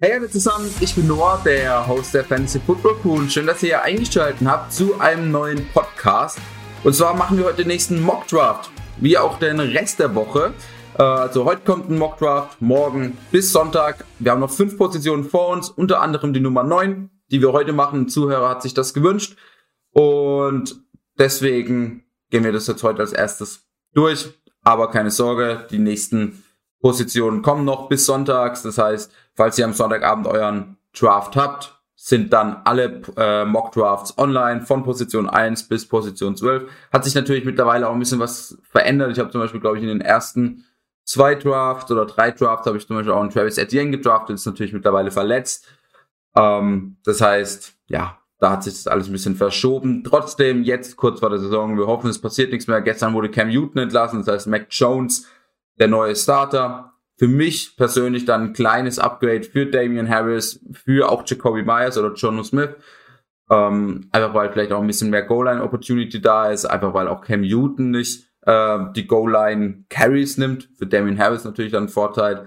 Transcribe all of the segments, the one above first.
Hey alle zusammen, ich bin Noah, der Host der Fantasy Football Pool. Schön, dass ihr hier eingeschaltet habt zu einem neuen Podcast. Und zwar machen wir heute den nächsten Mock Draft, wie auch den Rest der Woche. Äh, also heute kommt ein Mock Draft, morgen bis Sonntag. Wir haben noch fünf Positionen vor uns, unter anderem die Nummer 9, die wir heute machen. Ein Zuhörer hat sich das gewünscht. Und deswegen gehen wir das jetzt heute als erstes durch. Aber keine Sorge, die nächsten Positionen kommen noch bis sonntags. Das heißt, falls ihr am Sonntagabend euren Draft habt, sind dann alle äh, Mock Drafts online von Position 1 bis Position 12. Hat sich natürlich mittlerweile auch ein bisschen was verändert. Ich habe zum Beispiel, glaube ich, in den ersten zwei Drafts oder drei Drafts habe ich zum Beispiel auch einen Travis Etienne gedraftet, ist natürlich mittlerweile verletzt. Ähm, das heißt, ja, da hat sich das alles ein bisschen verschoben. Trotzdem, jetzt kurz vor der Saison, wir hoffen, es passiert nichts mehr. Gestern wurde Cam Newton entlassen, das heißt, Mac Jones der neue Starter. Für mich persönlich dann ein kleines Upgrade für Damian Harris, für auch Jacoby Myers oder Jono Smith. Ähm, einfach weil vielleicht auch ein bisschen mehr Goal-Line-Opportunity da ist, einfach weil auch Cam Newton nicht äh, die Goal-Line-Carries nimmt. Für Damian Harris natürlich dann ein Vorteil.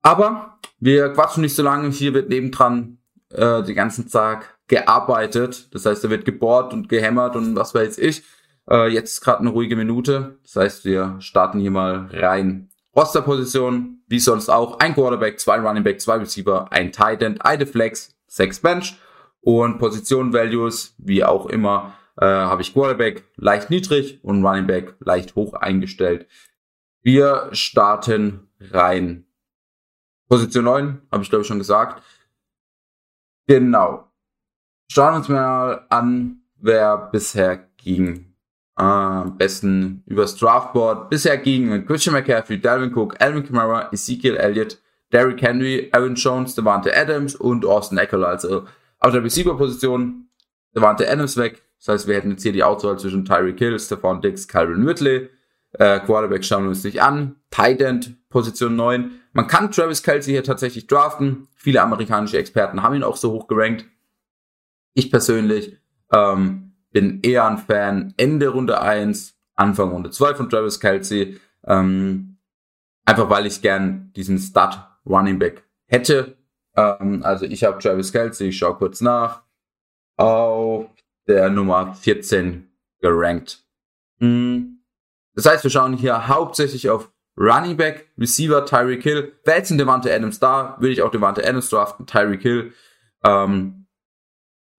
Aber wir quatschen nicht so lange. Hier wird nebendran äh, den ganzen Tag gearbeitet. Das heißt, da wird gebohrt und gehämmert und was weiß ich. Äh, jetzt ist gerade eine ruhige Minute. Das heißt, wir starten hier mal rein. Rosterposition, wie sonst auch, ein Quarterback, zwei Running Back, zwei Receiver, ein Tight End, eine Flex, sechs Bench und Position Values, wie auch immer, äh, habe ich Quarterback leicht niedrig und Running Back leicht hoch eingestellt. Wir starten rein. Position 9, habe ich glaube ich schon gesagt. Genau. Schauen uns mal an, wer bisher ging am äh, besten übers Draftboard. Bisher gegen Christian McCaffrey, Dalvin Cook, Alvin Kamara, Ezekiel Elliott, Derrick Henry, Aaron Jones, Devante Adams und Austin Eckler. Also auf der Receiver-Position Devante Adams weg. Das heißt, wir hätten jetzt hier die Auswahl zwischen Tyreek Hill, Stephon Dix, Calvin Ridley. Äh, Quarterback schauen wir uns nicht an. Tight End, Position 9. Man kann Travis Kelsey hier tatsächlich draften. Viele amerikanische Experten haben ihn auch so hoch gerankt. Ich persönlich ähm, bin eher ein Fan Ende Runde 1, Anfang Runde 2 von Travis Kelsey. Ähm, einfach weil ich gern diesen Stud Running Back hätte. Ähm, also ich habe Travis Kelsey, ich schaue kurz nach, auf der Nummer 14 gerankt. Mhm. Das heißt, wir schauen hier hauptsächlich auf Running Back, Receiver, Tyreek Hill. Wer jetzt ein Devante Adams da, würde ich auch Devante Adams draften, Tyreek Hill. Ähm,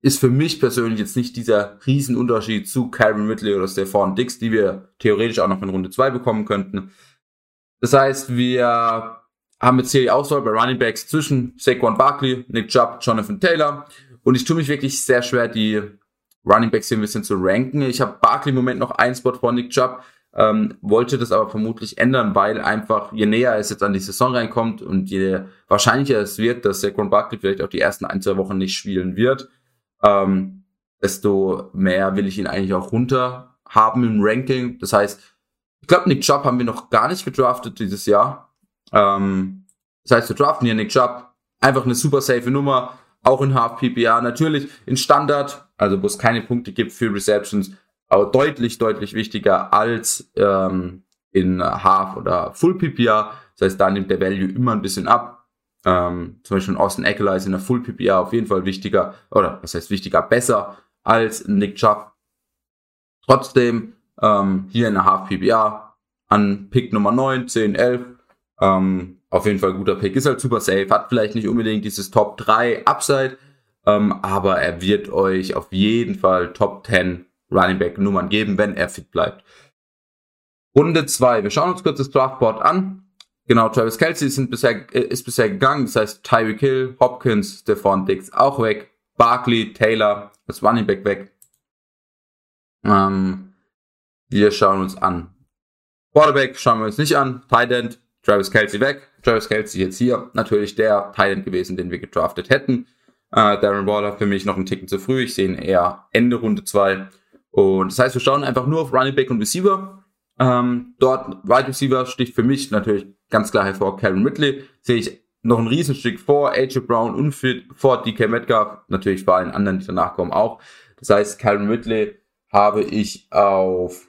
ist für mich persönlich jetzt nicht dieser Riesenunterschied zu Kyron Ridley oder Stefan Dix, die wir theoretisch auch noch in Runde 2 bekommen könnten. Das heißt, wir haben jetzt hier die Auswahl bei Running Backs zwischen Saquon Barkley, Nick Chubb, Jonathan Taylor. Und ich tue mich wirklich sehr schwer, die Running Backs hier ein bisschen zu ranken. Ich habe Barkley im Moment noch einen Spot vor Nick Chubb, ähm, wollte das aber vermutlich ändern, weil einfach je näher es jetzt an die Saison reinkommt und je wahrscheinlicher es wird, dass Saquon Barkley vielleicht auch die ersten ein, zwei Wochen nicht spielen wird, ähm, desto mehr will ich ihn eigentlich auch runter haben im Ranking. Das heißt, ich glaube, Nick Chubb haben wir noch gar nicht gedraftet dieses Jahr. Ähm, das heißt, wir draften hier Nick Chubb. Einfach eine super safe Nummer, auch in Half PPR. Natürlich in Standard, also wo es keine Punkte gibt für Receptions, aber deutlich, deutlich wichtiger als ähm, in Half oder Full PPR. Das heißt, da nimmt der Value immer ein bisschen ab. Ähm, zum Beispiel Austin Eckler ist in der Full PPR auf jeden Fall wichtiger, oder was heißt wichtiger, besser als Nick Chubb. Trotzdem ähm, hier in der Half PPR an Pick Nummer 9, 10, 11. Ähm, auf jeden Fall guter Pick. Ist halt super safe, hat vielleicht nicht unbedingt dieses Top 3 Upside, ähm, aber er wird euch auf jeden Fall Top 10 Running Back Nummern geben, wenn er fit bleibt. Runde 2. Wir schauen uns kurz das Draftboard an. Genau, Travis Kelsey sind bisher, äh, ist bisher gegangen. Das heißt, Tyreek Hill, Hopkins, Stephon Dix auch weg. Barkley, Taylor, das Running Back weg. Ähm, wir schauen uns an. Quarterback schauen wir uns nicht an. Tight Travis Kelsey weg. Travis Kelsey jetzt hier. Natürlich der Tight gewesen, den wir gedraftet hätten. Äh, Darren Waller für mich noch einen Ticken zu früh. Ich sehe ihn eher Ende Runde 2. Und das heißt, wir schauen einfach nur auf Running Back und Receiver. Ähm, dort Wide Receiver sticht für mich natürlich ganz klar hervor. Calvin Ridley sehe ich noch ein Riesenstück vor. AJ Brown und vor DK Metcalf. Natürlich vor allen anderen, die danach kommen, auch. Das heißt, Calvin Ridley habe ich auf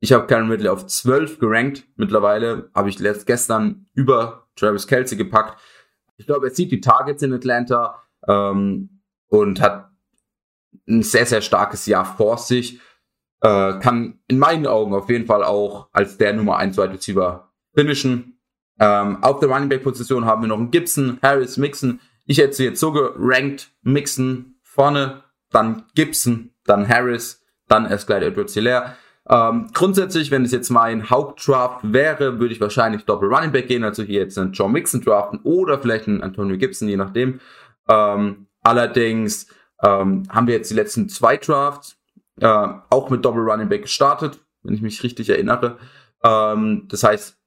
Ich habe Karen Ridley auf 12 gerankt. Mittlerweile habe ich letzt gestern über Travis Kelsey gepackt. Ich glaube, er sieht die Targets in Atlanta ähm, und hat ein sehr, sehr starkes Jahr vor sich. Äh, kann in meinen Augen auf jeden Fall auch als der Nummer 1 Wide Receiver finishen. Ähm, auf der Running Back Position haben wir noch einen Gibson, Harris, Mixon. Ich hätte sie jetzt so gerankt. Mixon vorne, dann Gibson, dann Harris, dann erst gleich Edward Hilaire. Ähm, grundsätzlich, wenn es jetzt mein Hauptdraft wäre, würde ich wahrscheinlich Doppel Running Back gehen, also hier jetzt einen John Mixon draften oder vielleicht einen Antonio Gibson, je nachdem. Ähm, allerdings ähm, haben wir jetzt die letzten zwei Drafts äh, auch mit Doppel Running Back gestartet, wenn ich mich richtig erinnere. Ähm, das heißt,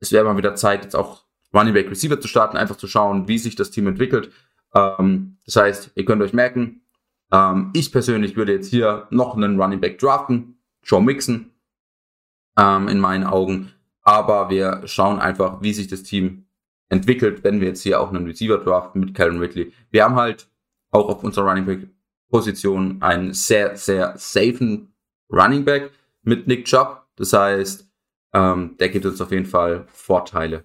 es wäre mal wieder Zeit, jetzt auch Running Back Receiver zu starten, einfach zu schauen, wie sich das Team entwickelt. Ähm, das heißt, ihr könnt euch merken, ähm, ich persönlich würde jetzt hier noch einen Running Back draften, Joe Mixon ähm, in meinen Augen. Aber wir schauen einfach, wie sich das Team entwickelt, wenn wir jetzt hier auch einen Receiver draften mit Calvin Ridley. Wir haben halt auch auf unserer Running Back Position einen sehr, sehr safen Running Back mit Nick Chubb. Das heißt, ähm, der gibt uns auf jeden Fall Vorteile.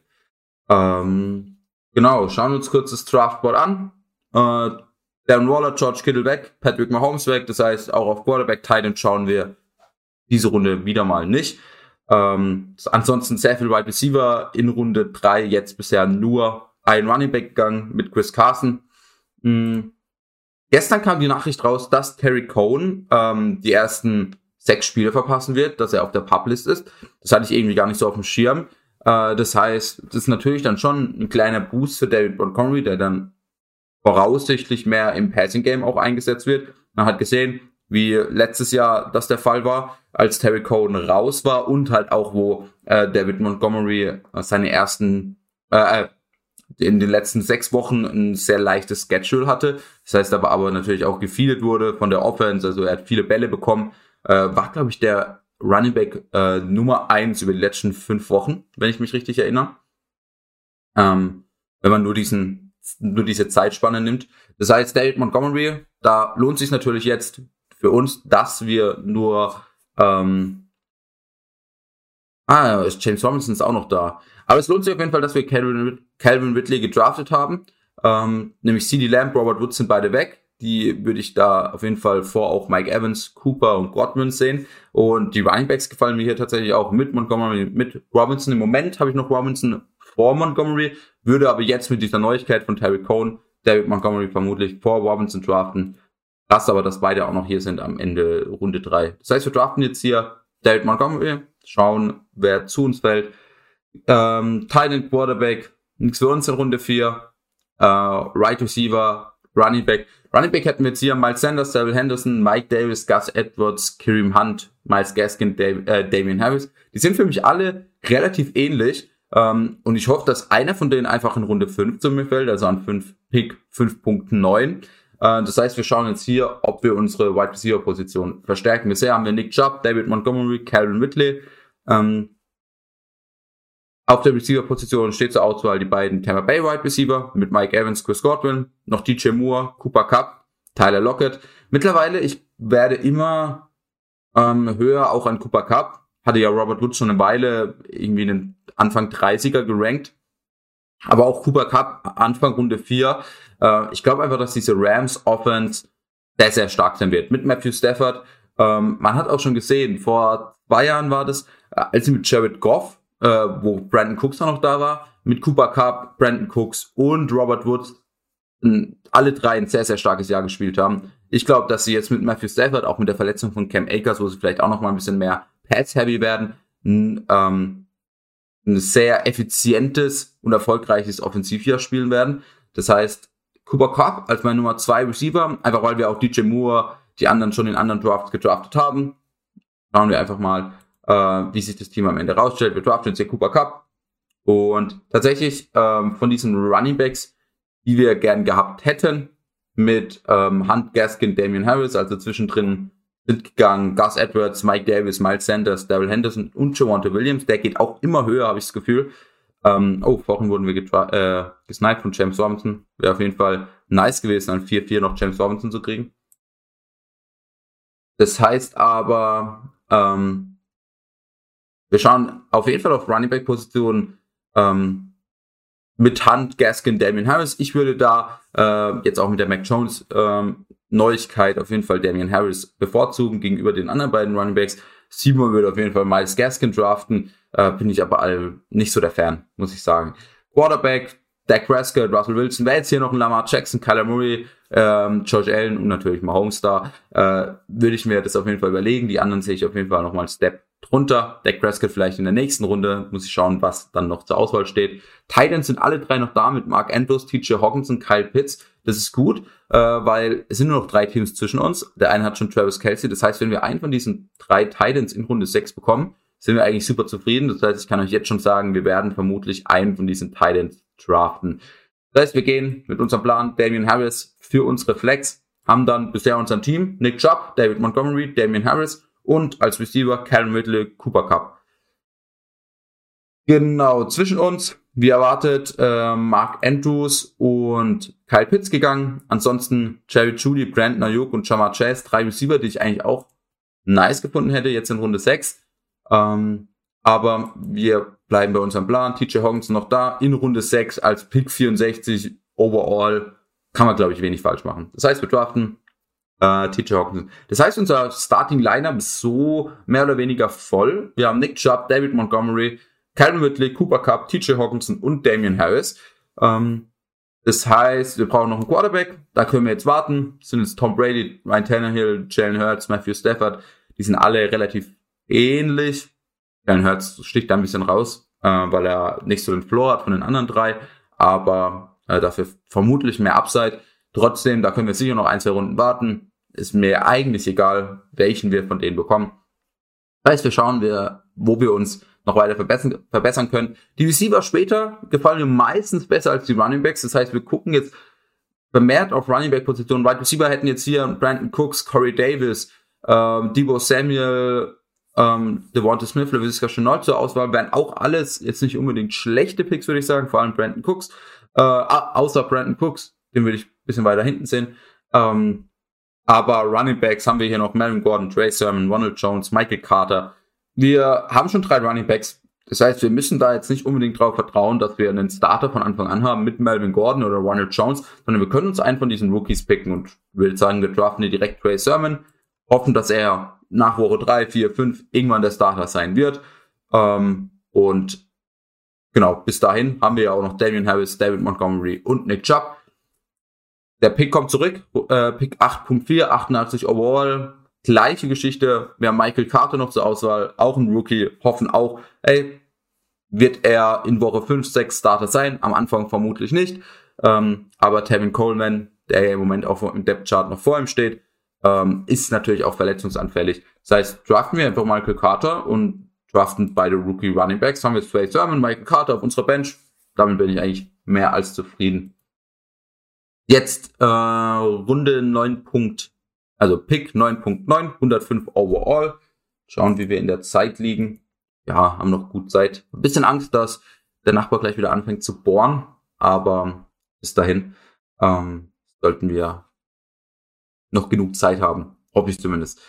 Ähm, genau, schauen wir uns kurz das Draftboard an. Äh, Darren Waller, George Kittle weg, Patrick Mahomes weg. Das heißt, auch auf Quarterback Titan schauen wir diese Runde wieder mal nicht. Ähm, ansonsten sehr viel Wide Receiver in Runde 3, jetzt bisher nur ein Running Back gegangen mit Chris Carson. Mhm. Gestern kam die Nachricht raus, dass Terry Cohn ähm, die ersten sechs Spiele verpassen wird, dass er auf der Publist ist. Das hatte ich irgendwie gar nicht so auf dem Schirm. Äh, das heißt, das ist natürlich dann schon ein kleiner Boost für David Montgomery, der dann voraussichtlich mehr im Passing Game auch eingesetzt wird. Man hat gesehen, wie letztes Jahr das der Fall war, als Terry Cohen raus war und halt auch, wo äh, David Montgomery äh, seine ersten, äh, äh, in den letzten sechs Wochen ein sehr leichtes Schedule hatte. Das heißt aber, aber natürlich auch gefeedet wurde von der Offense, also er hat viele Bälle bekommen. Äh, war, glaube ich, der Running Back äh, Nummer eins über die letzten fünf Wochen, wenn ich mich richtig erinnere. Ähm, wenn man nur diesen, nur diese Zeitspanne nimmt. Das heißt, David Montgomery, da lohnt sich natürlich jetzt für uns, dass wir nur ähm, Ah, James Robinson ist auch noch da. Aber es lohnt sich auf jeden Fall, dass wir Calvin, Calvin Ridley gedraftet haben. Ähm, nämlich CD Lamb, Robert Woods sind beide weg. Die würde ich da auf jeden Fall vor auch Mike Evans, Cooper und Godwin sehen. Und die Running gefallen mir hier tatsächlich auch mit Montgomery, mit Robinson. Im Moment habe ich noch Robinson vor Montgomery, würde aber jetzt mit dieser Neuigkeit von Terry Cohn David Montgomery vermutlich vor Robinson draften. Krass aber, dass beide auch noch hier sind am Ende Runde 3. Das heißt, wir draften jetzt hier David Montgomery, schauen, wer zu uns fällt. Ähm, Titan Quarterback, nichts für uns in Runde 4. Äh, right Receiver, Running Back. Running Back hätten wir jetzt hier Miles Sanders, Daryl Henderson, Mike Davis, Gus Edwards, Kareem Hunt, Miles Gaskin, Dave, äh, Damian Harris. Die sind für mich alle relativ ähnlich. Ähm, und ich hoffe, dass einer von denen einfach in Runde 5 zu mir fällt, also an 5 Pick 5.9. Äh, das heißt, wir schauen jetzt hier, ob wir unsere Wide Receiver Position verstärken. Bisher haben wir Nick Chubb, David Montgomery, Calvin Ridley. Ähm, auf der Receiver-Position steht zur Auswahl die beiden Tampa Bay Wide Receiver mit Mike Evans, Chris Godwin, noch DJ Moore, Cooper Cup, Tyler Lockett. Mittlerweile, ich werde immer ähm, höher auch an Cooper Cup. Hatte ja Robert Woods schon eine Weile irgendwie in den Anfang 30er gerankt. Aber auch Cooper Cup Anfang Runde 4 äh, ich glaube einfach, dass diese Rams Offense sehr, sehr stark sein wird. Mit Matthew Stafford. Ähm, man hat auch schon gesehen, vor zwei Jahren war das, als sie mit Jared Goff, äh, wo Brandon Cooks noch da war, mit Cooper Cup, Brandon Cooks und Robert Woods alle drei ein sehr, sehr starkes Jahr gespielt haben. Ich glaube, dass sie jetzt mit Matthew Stafford, auch mit der Verletzung von Cam Akers, wo sie vielleicht auch noch mal ein bisschen mehr Pass-heavy werden, ähm, ein sehr effizientes und erfolgreiches Offensivjahr spielen werden. Das heißt, Cooper Cup als mein Nummer 2 Receiver, einfach weil wir auch DJ Moore, die anderen schon in anderen Drafts gedraftet haben. Schauen wir einfach mal, äh, wie sich das Team am Ende rausstellt. Wir draften jetzt hier Cooper Cup. Und tatsächlich ähm, von diesen Running Backs, die wir gern gehabt hätten, mit ähm, Hunt Gaskin, Damian Harris, also zwischendrin sind gegangen Gus Edwards, Mike Davis, Miles Sanders, Daryl Henderson und Javante Williams. Der geht auch immer höher, habe ich das Gefühl. Ähm, oh, vorhin wurden wir äh, gesniped von James Robinson. Wäre auf jeden Fall nice gewesen, an 4-4 noch James Robinson zu kriegen. Das heißt aber, ähm, wir schauen auf jeden Fall auf Running Back Positionen ähm, mit Hunt, Gaskin, Damian Harris. Ich würde da äh, jetzt auch mit der Mac Jones ähm, Neuigkeit auf jeden Fall Damian Harris bevorzugen gegenüber den anderen beiden Running Backs. Simon würde auf jeden Fall Miles Gaskin draften. Äh, bin ich aber all nicht so der Fan, muss ich sagen. Quarterback, Dak Prescott, Russell Wilson, wäre jetzt hier noch ein Lamar Jackson, Kyler Murray, ähm, George Allen und natürlich Mahomes da, äh, würde ich mir das auf jeden Fall überlegen. Die anderen sehe ich auf jeden Fall nochmal Step drunter. Dak Prescott vielleicht in der nächsten Runde. Muss ich schauen, was dann noch zur Auswahl steht. Titans sind alle drei noch da mit Mark Andrews, TJ Hawkinson, Kyle Pitts. Das ist gut, äh, weil es sind nur noch drei Teams zwischen uns. Der eine hat schon Travis Kelsey. Das heißt, wenn wir einen von diesen drei Titans in Runde 6 bekommen, sind wir eigentlich super zufrieden. Das heißt, ich kann euch jetzt schon sagen, wir werden vermutlich einen von diesen Titans draften. Das heißt, wir gehen mit unserem Plan Damian Harris für unsere Flex, haben dann bisher unser Team Nick Chubb, David Montgomery, Damian Harris und als Receiver Calvin Ridley, Cooper Cup. Genau, zwischen uns, wie erwartet, äh, Mark Andrews und Kyle Pitts gegangen. Ansonsten Jerry Judy, Brandon Ayuk und Jamar Chase, drei Receiver, die ich eigentlich auch nice gefunden hätte, jetzt in Runde 6. Ähm, aber wir bleiben bei unserem Plan. TJ Hawkins noch da in Runde 6 als Pick 64 overall. Kann man, glaube ich, wenig falsch machen. Das heißt, wir draften äh, TJ Hawkins. Das heißt, unser Starting Lineup ist so mehr oder weniger voll. Wir haben Nick Chubb, David Montgomery, Calvin Ridley, Cooper Cup, TJ Hawkinson und Damian Harris. Ähm, das heißt, wir brauchen noch einen Quarterback. Da können wir jetzt warten. Das sind jetzt Tom Brady, Ryan Tannehill, Jalen Hurts, Matthew Stafford. Die sind alle relativ ähnlich. Jalen Hurts sticht da ein bisschen raus, äh, weil er nicht so den Floor hat von den anderen drei. Aber äh, dafür vermutlich mehr Upside. Trotzdem, da können wir sicher noch ein, zwei Runden warten. Ist mir eigentlich egal, welchen wir von denen bekommen. Das heißt, wir schauen, wir, wo wir uns noch weiter verbessern, verbessern können. Die Receiver später gefallen mir meistens besser als die Running Backs. Das heißt, wir gucken jetzt vermehrt auf Running Back Positionen. Wide Receiver hätten jetzt hier Brandon Cooks, Corey Davis, ähm, Debo Samuel, ähm, Devonta Smith, LaVisca Chenault zur Auswahl. Wären auch alles jetzt nicht unbedingt schlechte Picks, würde ich sagen. Vor allem Brandon Cooks. Äh, außer Brandon Cooks, den würde ich ein bisschen weiter hinten sehen. Ähm, aber Running Backs haben wir hier noch Melvin Gordon, Trey Sermon, Ronald Jones, Michael Carter, wir haben schon drei Running Backs. Das heißt, wir müssen da jetzt nicht unbedingt darauf vertrauen, dass wir einen Starter von Anfang an haben mit Melvin Gordon oder Ronald Jones, sondern wir können uns einen von diesen Rookies picken und würde sagen, wir draften hier direkt Trey Sermon, hoffen, dass er nach Woche drei, vier, fünf irgendwann der Starter sein wird. Ähm, und genau, bis dahin haben wir ja auch noch Damian Harris, David Montgomery und Nick Chubb. Der Pick kommt zurück, äh, Pick 8.4, 88 overall, Gleiche Geschichte, wir haben Michael Carter noch zur Auswahl, auch ein Rookie, hoffen auch, ey, wird er in Woche 5, 6 Starter sein? Am Anfang vermutlich nicht. Ähm, aber Tevin Coleman, der im Moment auch im Depth Chart noch vor ihm steht, ähm, ist natürlich auch verletzungsanfällig. Das heißt, draften wir einfach Michael Carter und draften beide Rookie Running Backs. Haben wir jetzt Trey Sermon, Michael Carter auf unserer Bench. Damit bin ich eigentlich mehr als zufrieden. Jetzt äh, Runde 9.1 also Pick 9.9, 105 overall. Schauen, wie wir in der Zeit liegen. Ja, haben noch gut Zeit. Ein bisschen Angst, dass der Nachbar gleich wieder anfängt zu bohren, aber bis dahin ähm, sollten wir noch genug Zeit haben. Hoffe ich zumindest.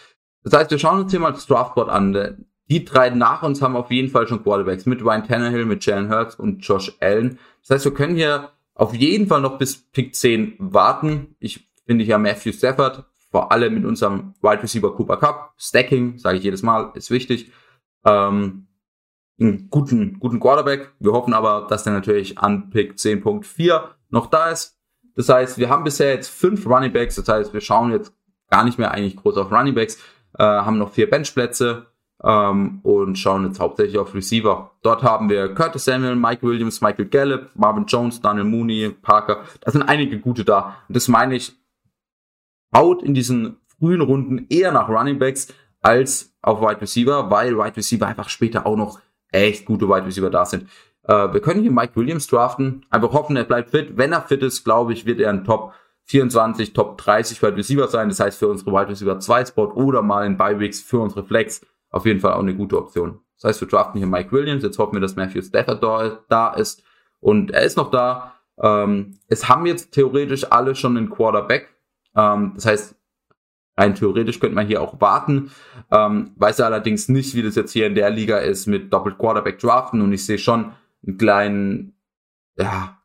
Das heißt, wir schauen uns hier mal das Draftboard an. Die drei nach uns haben auf jeden Fall schon Quarterbacks mit Ryan Tannehill, mit Jalen Hurts und Josh Allen. Das heißt, wir können hier auf jeden Fall noch bis Pick 10 warten. Ich finde ja Matthew Stafford vor allem mit unserem Wide Receiver Cooper Cup. Stacking, sage ich jedes Mal, ist wichtig. Ähm, einen guten, guten Quarterback. Wir hoffen aber, dass der natürlich an Pick 10.4 noch da ist. Das heißt, wir haben bisher jetzt fünf Running Backs. Das heißt, wir schauen jetzt gar nicht mehr eigentlich groß auf Running Backs, äh, haben noch vier Benchplätze ähm, und schauen jetzt hauptsächlich auf Receiver. Dort haben wir Curtis Samuel, Mike Williams, Michael Gallup, Marvin Jones, Daniel Mooney, Parker. Da sind einige gute da. Und das meine ich, haut in diesen frühen Runden eher nach Running Backs als auf Wide Receiver, weil Wide Receiver einfach später auch noch echt gute Wide Receiver da sind. Äh, wir können hier Mike Williams draften, einfach hoffen, er bleibt fit. Wenn er fit ist, glaube ich, wird er ein Top 24, Top 30 Wide Receiver sein. Das heißt für unsere Wide Receiver 2 Spot oder mal in Bi-Weeks für unsere Flex auf jeden Fall auch eine gute Option. Das heißt, wir draften hier Mike Williams. Jetzt hoffen wir, dass Matthew Stafford da ist. Und er ist noch da. Ähm, es haben jetzt theoretisch alle schon einen Quarterback. Ähm, das heißt, Rein theoretisch könnte man hier auch warten. Ähm, weiß allerdings nicht, wie das jetzt hier in der Liga ist mit doppelt Quarterback draften und ich sehe schon einen kleinen, ja,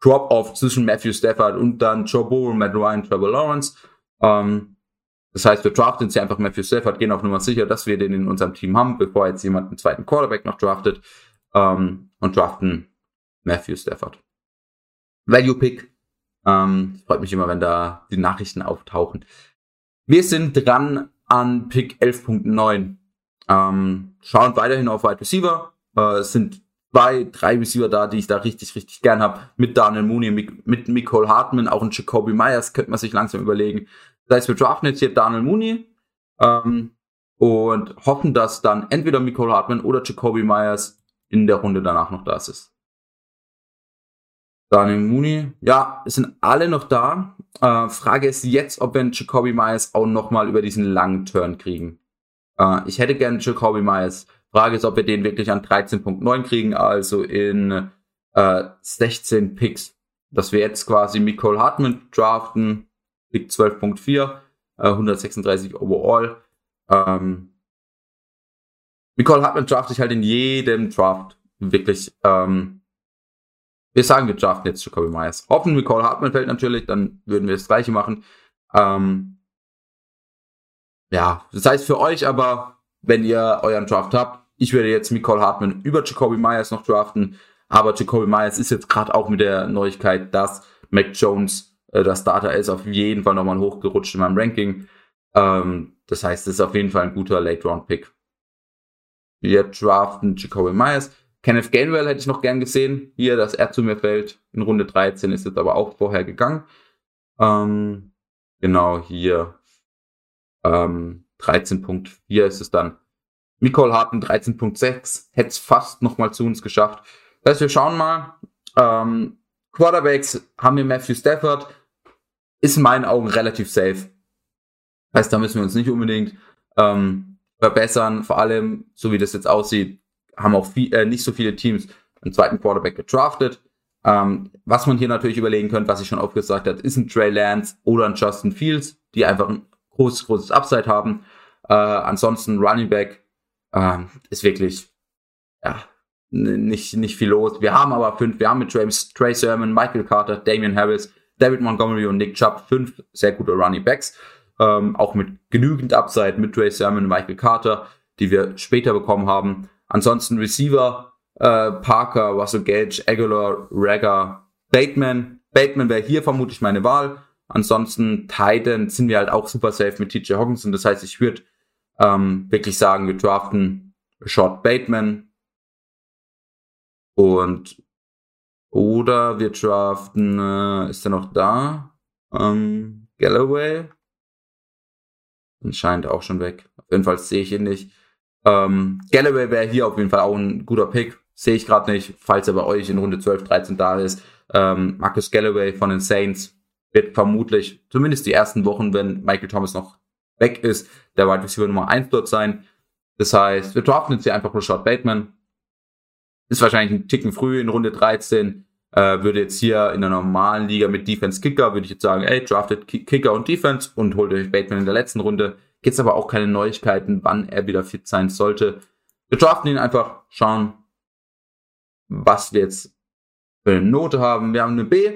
Drop-off zwischen Matthew Stafford und dann Joe Burrow, Matt Ryan, Trevor Lawrence. Ähm, das heißt, wir draften jetzt hier einfach Matthew Stafford, gehen auf Nummer sicher, dass wir den in unserem Team haben, bevor jetzt jemand einen zweiten Quarterback noch draftet ähm, und draften Matthew Stafford. Value Pick. Ähm, freut mich immer, wenn da die Nachrichten auftauchen. Wir sind dran an Pick 11.9. Ähm, schauen weiterhin auf Wide Receiver. Äh, sind zwei, drei Receiver da, die ich da richtig, richtig gern habe. Mit Daniel Mooney, mit, Nicole Hartman, auch ein Jacoby Myers könnte man sich langsam überlegen. Das heißt, wir draften jetzt hier Daniel Mooney ähm, und hoffen, dass dann entweder Nicole Hartman oder Jacoby Myers in der Runde danach noch da ist. Daniel Mooney, ja, sind alle noch da. Äh, Frage ist jetzt, ob wir einen Jacoby Myers auch nochmal über diesen langen Turn kriegen. Äh, ich hätte gerne Jacoby Myers. Frage ist, ob wir den wirklich an 13.9 kriegen, also in äh, 16 Picks. Dass wir jetzt quasi Nicole Hartman draften, Pick 12.4, äh, 136 overall. Ähm, Nicole Hartman drafte ich halt in jedem Draft wirklich. Ähm, wir sagen, wir draften jetzt Jacoby Myers. Hoffen Nicole Hartman fällt natürlich, dann würden wir das gleiche machen. Ähm, ja, das heißt für euch aber, wenn ihr euren Draft habt, ich würde jetzt Nicole Hartman über Jacoby Myers noch draften, aber Jacoby Myers ist jetzt gerade auch mit der Neuigkeit, dass Mac Jones äh, der Starter ist, auf jeden Fall nochmal hochgerutscht in meinem Ranking. Ähm, das heißt, es ist auf jeden Fall ein guter Late-Round-Pick. Wir draften Jacoby Myers. Kenneth Gainwell hätte ich noch gern gesehen. Hier, dass er zu mir fällt. In Runde 13 ist jetzt aber auch vorher gegangen. Ähm, genau, hier. Ähm, 13.4 ist es dann. Nicole Harten 13.6. Hätte es fast nochmal zu uns geschafft. Das heißt, wir schauen mal. Ähm, Quarterbacks haben wir Matthew Stafford. Ist in meinen Augen relativ safe. Heißt, da müssen wir uns nicht unbedingt ähm, verbessern. Vor allem, so wie das jetzt aussieht, haben auch viel, äh, nicht so viele Teams einen zweiten Quarterback gedraftet. Ähm, was man hier natürlich überlegen könnte, was ich schon oft gesagt habe, ist ein Trey Lance oder ein Justin Fields, die einfach ein großes, großes Upside haben. Äh, ansonsten Running Back äh, ist wirklich ja, nicht, nicht viel los. Wir haben aber fünf, wir haben mit Trey, Trey Sermon, Michael Carter, Damian Harris, David Montgomery und Nick Chubb fünf sehr gute Running Backs. Ähm, auch mit genügend Upside mit Trey Sermon und Michael Carter, die wir später bekommen haben. Ansonsten Receiver, äh, Parker, Russell Gage, Aguilar, Ragger, Bateman. Bateman wäre hier vermutlich meine Wahl. Ansonsten Titan sind wir halt auch super safe mit TJ Hawkinson. Das heißt, ich würde ähm, wirklich sagen, wir draften Short Bateman und oder wir draften, äh, ist er noch da? Ähm, Galloway. Scheint auch schon weg. Auf jeden Fall sehe ich ihn nicht. Ähm, Galloway wäre hier auf jeden Fall auch ein guter Pick. Sehe ich gerade nicht, falls er bei euch in Runde 12, 13 da ist. Ähm, Marcus Galloway von den Saints wird vermutlich, zumindest die ersten Wochen, wenn Michael Thomas noch weg ist, der Wide Receiver Nummer 1 dort sein. Das heißt, wir draften jetzt hier einfach Rashad Bateman. Ist wahrscheinlich ein Ticken früh in Runde 13. Äh, würde jetzt hier in der normalen Liga mit Defense Kicker, würde ich jetzt sagen, ey, draftet Kicker und Defense und holt euch Bateman in der letzten Runde. Gibt's aber auch keine Neuigkeiten, wann er wieder fit sein sollte. Wir draften ihn einfach, schauen, was wir jetzt für eine Note haben. Wir haben eine B,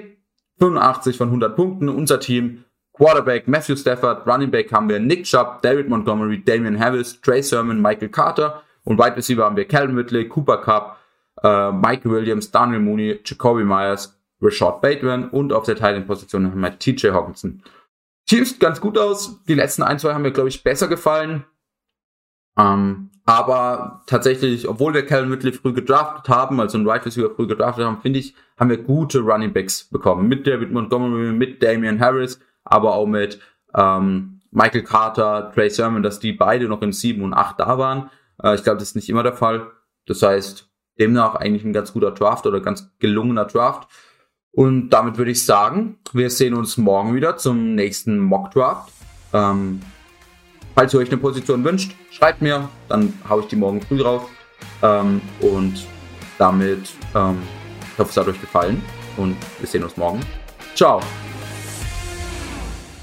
85 von 100 Punkten. Unser Team, Quarterback Matthew Stafford, Running Back haben wir Nick Chubb, David Montgomery, Damian Harris, Trey Sermon, Michael Carter und Wide Receiver haben wir Calvin Ridley, Cooper Cup, äh, Mike Williams, Daniel Mooney, Jacoby Myers, Rashad Bateman und auf der Teilenposition haben wir TJ Hawkinson. Team sieht ganz gut aus. Die letzten ein, zwei haben mir, glaube ich, besser gefallen. Ähm, aber tatsächlich, obwohl wir Calvin Ridley früh gedraftet haben, also einen Right Receiver früh gedraftet haben, finde ich, haben wir gute Running Backs bekommen. Mit David Montgomery, mit Damian Harris, aber auch mit ähm, Michael Carter, Trey Sermon, dass die beide noch in 7 und 8 da waren. Äh, ich glaube, das ist nicht immer der Fall. Das heißt, demnach eigentlich ein ganz guter Draft oder ganz gelungener Draft. Und damit würde ich sagen, wir sehen uns morgen wieder zum nächsten Mock Draft. Ähm, falls ihr euch eine Position wünscht, schreibt mir, dann haue ich die morgen früh drauf. Ähm, und damit, ähm, ich hoffe, es hat euch gefallen und wir sehen uns morgen. Ciao.